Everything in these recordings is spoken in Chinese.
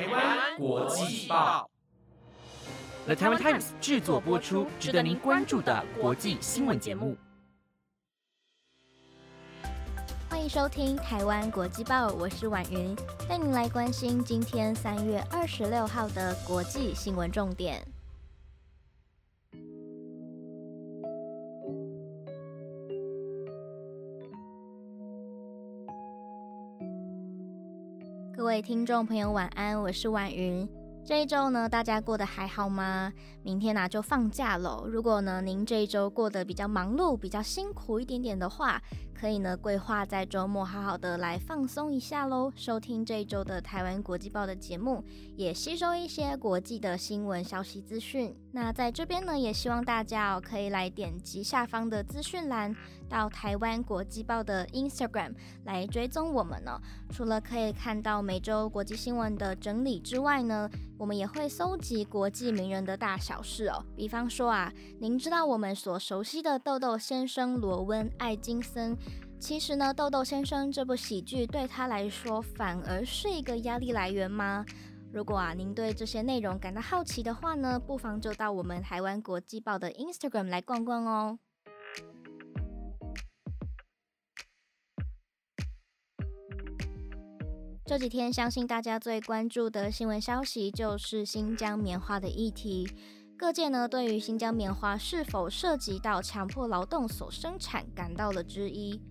台湾国际报，The Taiwan Times 制作播出，值得您关注的国际新闻节目。欢迎收听台湾国际报，我是婉云，带您来关心今天三月二十六号的国际新闻重点。各位听众朋友，晚安，我是婉云。这一周呢，大家过得还好吗？明天呢就放假了。如果呢您这一周过得比较忙碌、比较辛苦一点点的话，可以呢规划在周末好好的来放松一下喽。收听这一周的台湾国际报的节目，也吸收一些国际的新闻消息资讯。那在这边呢，也希望大家哦可以来点击下方的资讯栏，到台湾国际报的 Instagram 来追踪我们呢。除了可以看到每周国际新闻的整理之外呢，我们也会搜集国际名人的大小事哦。比方说啊，您知道我们所熟悉的豆豆先生罗温·艾金森，其实呢，豆豆先生这部喜剧对他来说反而是一个压力来源吗？如果啊，您对这些内容感到好奇的话呢，不妨就到我们台湾国际报的 Instagram 来逛逛哦。这几天，相信大家最关注的新闻消息就是新疆棉花的议题。各界呢，对于新疆棉花是否涉及到强迫劳动所生产，感到了质疑。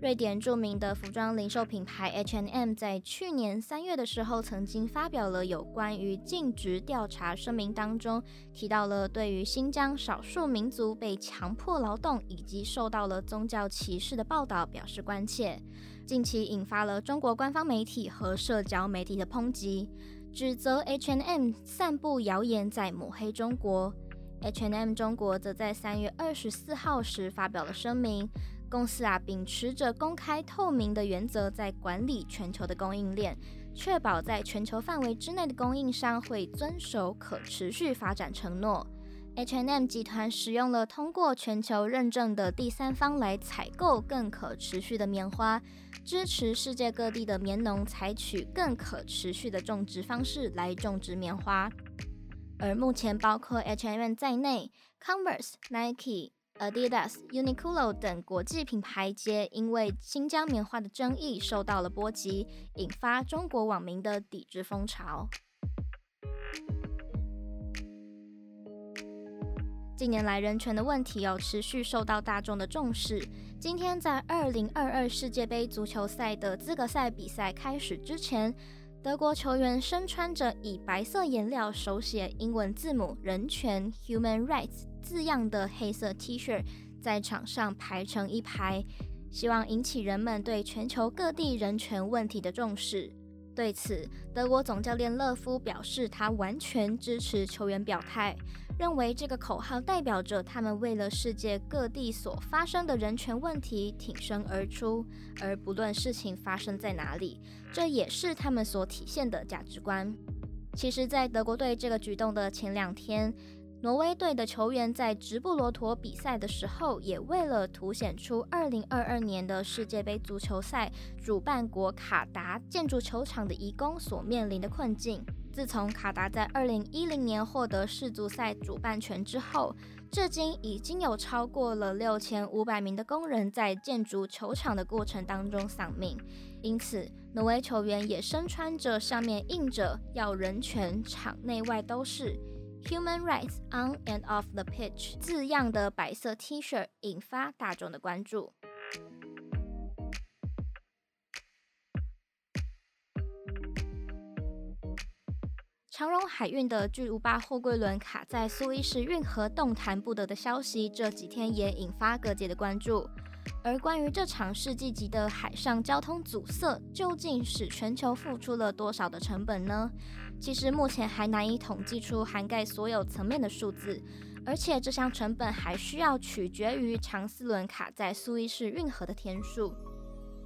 瑞典著名的服装零售品牌 H&M 在去年三月的时候，曾经发表了有关于尽职调查声明，当中提到了对于新疆少数民族被强迫劳动以及受到了宗教歧视的报道表示关切。近期引发了中国官方媒体和社交媒体的抨击，指责 H&M 散布谣言，在抹黑中国。H&M 中国则在三月二十四号时发表了声明。公司啊，秉持着公开透明的原则，在管理全球的供应链，确保在全球范围之内的供应商会遵守可持续发展承诺。H&M 集团使用了通过全球认证的第三方来采购更可持续的棉花，支持世界各地的棉农采取更可持续的种植方式来种植棉花。而目前，包括 H&M 在内，Converse、Nike。Adidas、Uniqlo 等国际品牌皆因为新疆棉花的争议受到了波及，引发中国网民的抵制风潮。近年来，人权的问题有持续受到大众的重视。今天，在二零二二世界杯足球赛的资格赛比赛开始之前，德国球员身穿着以白色颜料手写英文字母“人权 ”（Human Rights）。字样的黑色 T 恤在场上排成一排，希望引起人们对全球各地人权问题的重视。对此，德国总教练勒夫表示，他完全支持球员表态，认为这个口号代表着他们为了世界各地所发生的人权问题挺身而出，而不论事情发生在哪里，这也是他们所体现的价值观。其实，在德国队这个举动的前两天。挪威队的球员在直布罗陀比赛的时候，也为了凸显出2022年的世界杯足球赛主办国卡达建筑球场的移工所面临的困境。自从卡达在2010年获得世足赛主办权之后，至今已经有超过了6500名的工人在建筑球场的过程当中丧命。因此，挪威球员也身穿着上面印着“要人权，场内外都是”。Human rights on and off the pitch 字样的白色 T 恤引发大众的关注。长荣海运的巨无霸货柜轮卡在苏伊士运河动弹不得的消息，这几天也引发各界的关注。而关于这场世纪级的海上交通阻塞，究竟使全球付出了多少的成本呢？其实目前还难以统计出涵盖所有层面的数字，而且这项成本还需要取决于长四轮卡在苏伊士运河的天数。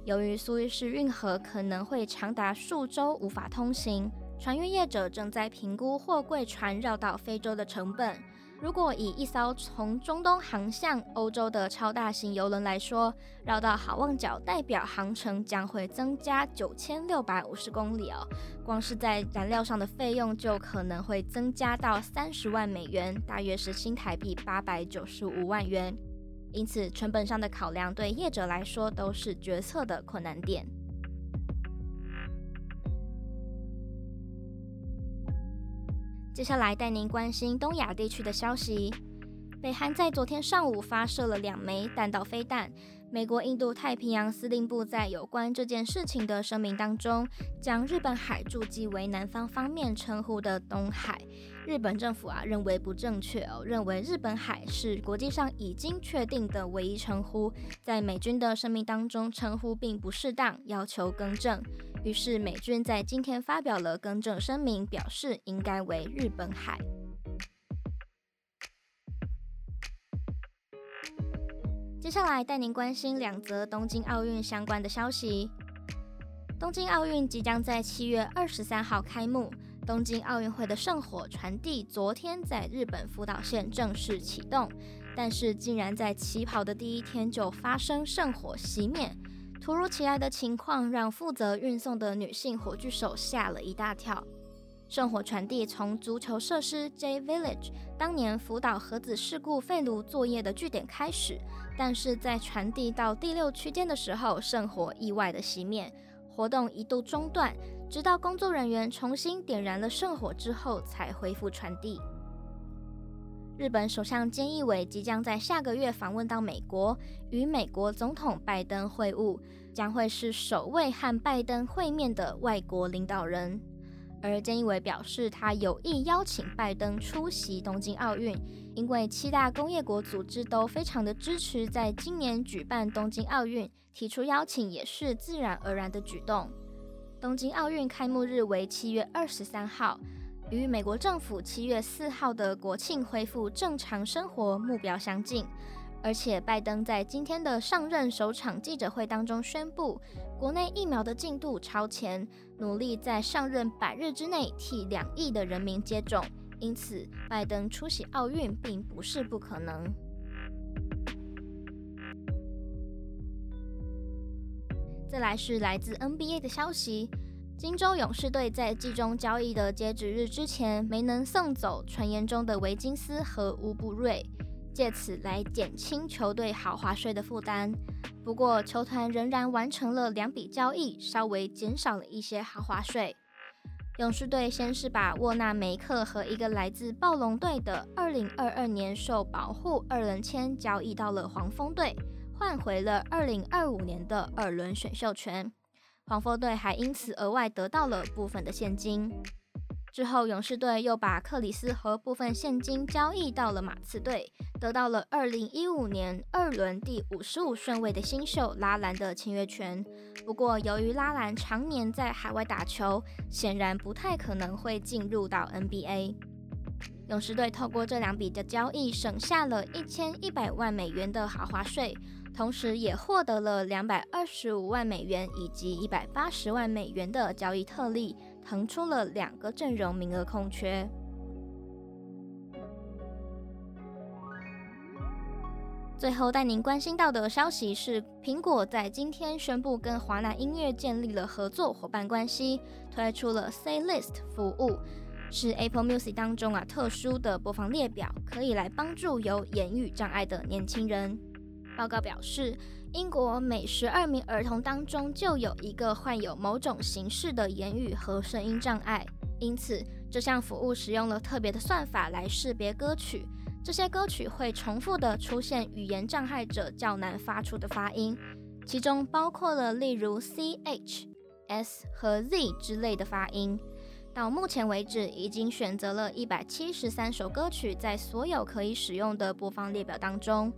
由于苏伊士运河可能会长达数周无法通行，船运业者正在评估货柜船绕到非洲的成本。如果以一艘从中东航向欧洲的超大型游轮来说，绕到好望角代表航程将会增加九千六百五十公里哦。光是在燃料上的费用就可能会增加到三十万美元，大约是新台币八百九十五万元。因此，成本上的考量对业者来说都是决策的困难点。接下来带您关心东亚地区的消息。北韩在昨天上午发射了两枚弹道飞弹。美国印度太平洋司令部在有关这件事情的声明当中，将日本海注记为南方方面称呼的东海。日本政府啊认为不正确哦，认为日本海是国际上已经确定的唯一称呼，在美军的声明当中称呼并不适当，要求更正。于是美军在今天发表了更正声明，表示应该为日本海。接下来带您关心两则东京奥运相关的消息。东京奥运即将在七月二十三号开幕，东京奥运会的圣火传递昨天在日本福岛县正式启动，但是竟然在起跑的第一天就发生圣火熄灭，突如其来的情况让负责运送的女性火炬手吓了一大跳。圣火传递从足球设施 J Village 当年福岛核子事故废炉作业的据点开始，但是在传递到第六区间的时候，圣火意外的熄灭，活动一度中断，直到工作人员重新点燃了圣火之后才恢复传递。日本首相菅义伟即将在下个月访问到美国，与美国总统拜登会晤，将会是首位和拜登会面的外国领导人。而菅义伟表示，他有意邀请拜登出席东京奥运，因为七大工业国组织都非常的支持在今年举办东京奥运，提出邀请也是自然而然的举动。东京奥运开幕日为七月二十三号，与美国政府七月四号的国庆恢复正常生活目标相近。而且，拜登在今天的上任首场记者会当中宣布，国内疫苗的进度超前，努力在上任百日之内替两亿的人民接种。因此，拜登出席奥运并不是不可能。再来是来自 NBA 的消息，金州勇士队在季中交易的截止日之前，没能送走传言中的维金斯和乌布瑞。借此来减轻球队豪华税的负担。不过，球团仍然完成了两笔交易，稍微减少了一些豪华税。勇士队先是把沃纳梅克和一个来自暴龙队的2022年受保护二轮签交易到了黄蜂队，换回了2025年的二轮选秀权。黄蜂队还因此额外得到了部分的现金。之后，勇士队又把克里斯和部分现金交易到了马刺队，得到了二零一五年二轮第五十五顺位的新秀拉兰的签约权。不过，由于拉兰常年在海外打球，显然不太可能会进入到 NBA。勇士队透过这两笔的交易，省下了一千一百万美元的豪华税，同时也获得了两百二十五万美元以及一百八十万美元的交易特例。腾出了两个阵容名额空缺。最后带您关心到的消息是，苹果在今天宣布跟华纳音乐建立了合作伙伴关系，推出了 Say List 服务，是 Apple Music 当中啊特殊的播放列表，可以来帮助有言语障碍的年轻人。报告表示。英国每十二名儿童当中就有一个患有某种形式的言语和声音障碍，因此这项服务使用了特别的算法来识别歌曲。这些歌曲会重复的出现语言障碍者较难发出的发音，其中包括了例如 c、h、s 和 z 之类的发音。到目前为止，已经选择了一百七十三首歌曲在所有可以使用的播放列表当中。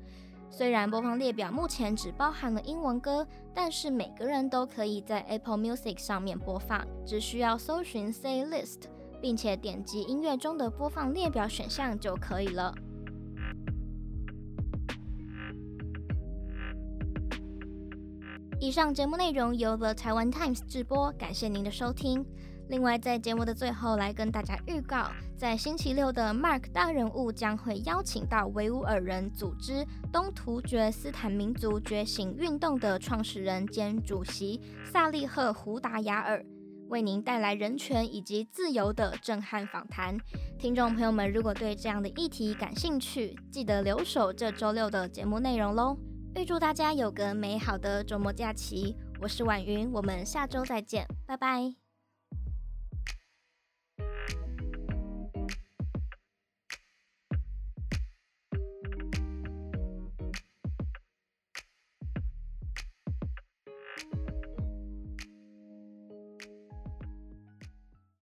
虽然播放列表目前只包含了英文歌，但是每个人都可以在 Apple Music 上面播放，只需要搜寻 Say List，并且点击音乐中的播放列表选项就可以了。以上节目内容由 The Taiwan Times 直播，感谢您的收听。另外，在节目的最后，来跟大家预告，在星期六的 Mark 大人物将会邀请到维吾尔人组织东突厥斯坦民族觉醒运动的创始人兼主席萨利赫胡达雅尔，为您带来人权以及自由的震撼访谈。听众朋友们，如果对这样的议题感兴趣，记得留守这周六的节目内容喽。预祝大家有个美好的周末假期。我是婉云，我们下周再见，拜拜。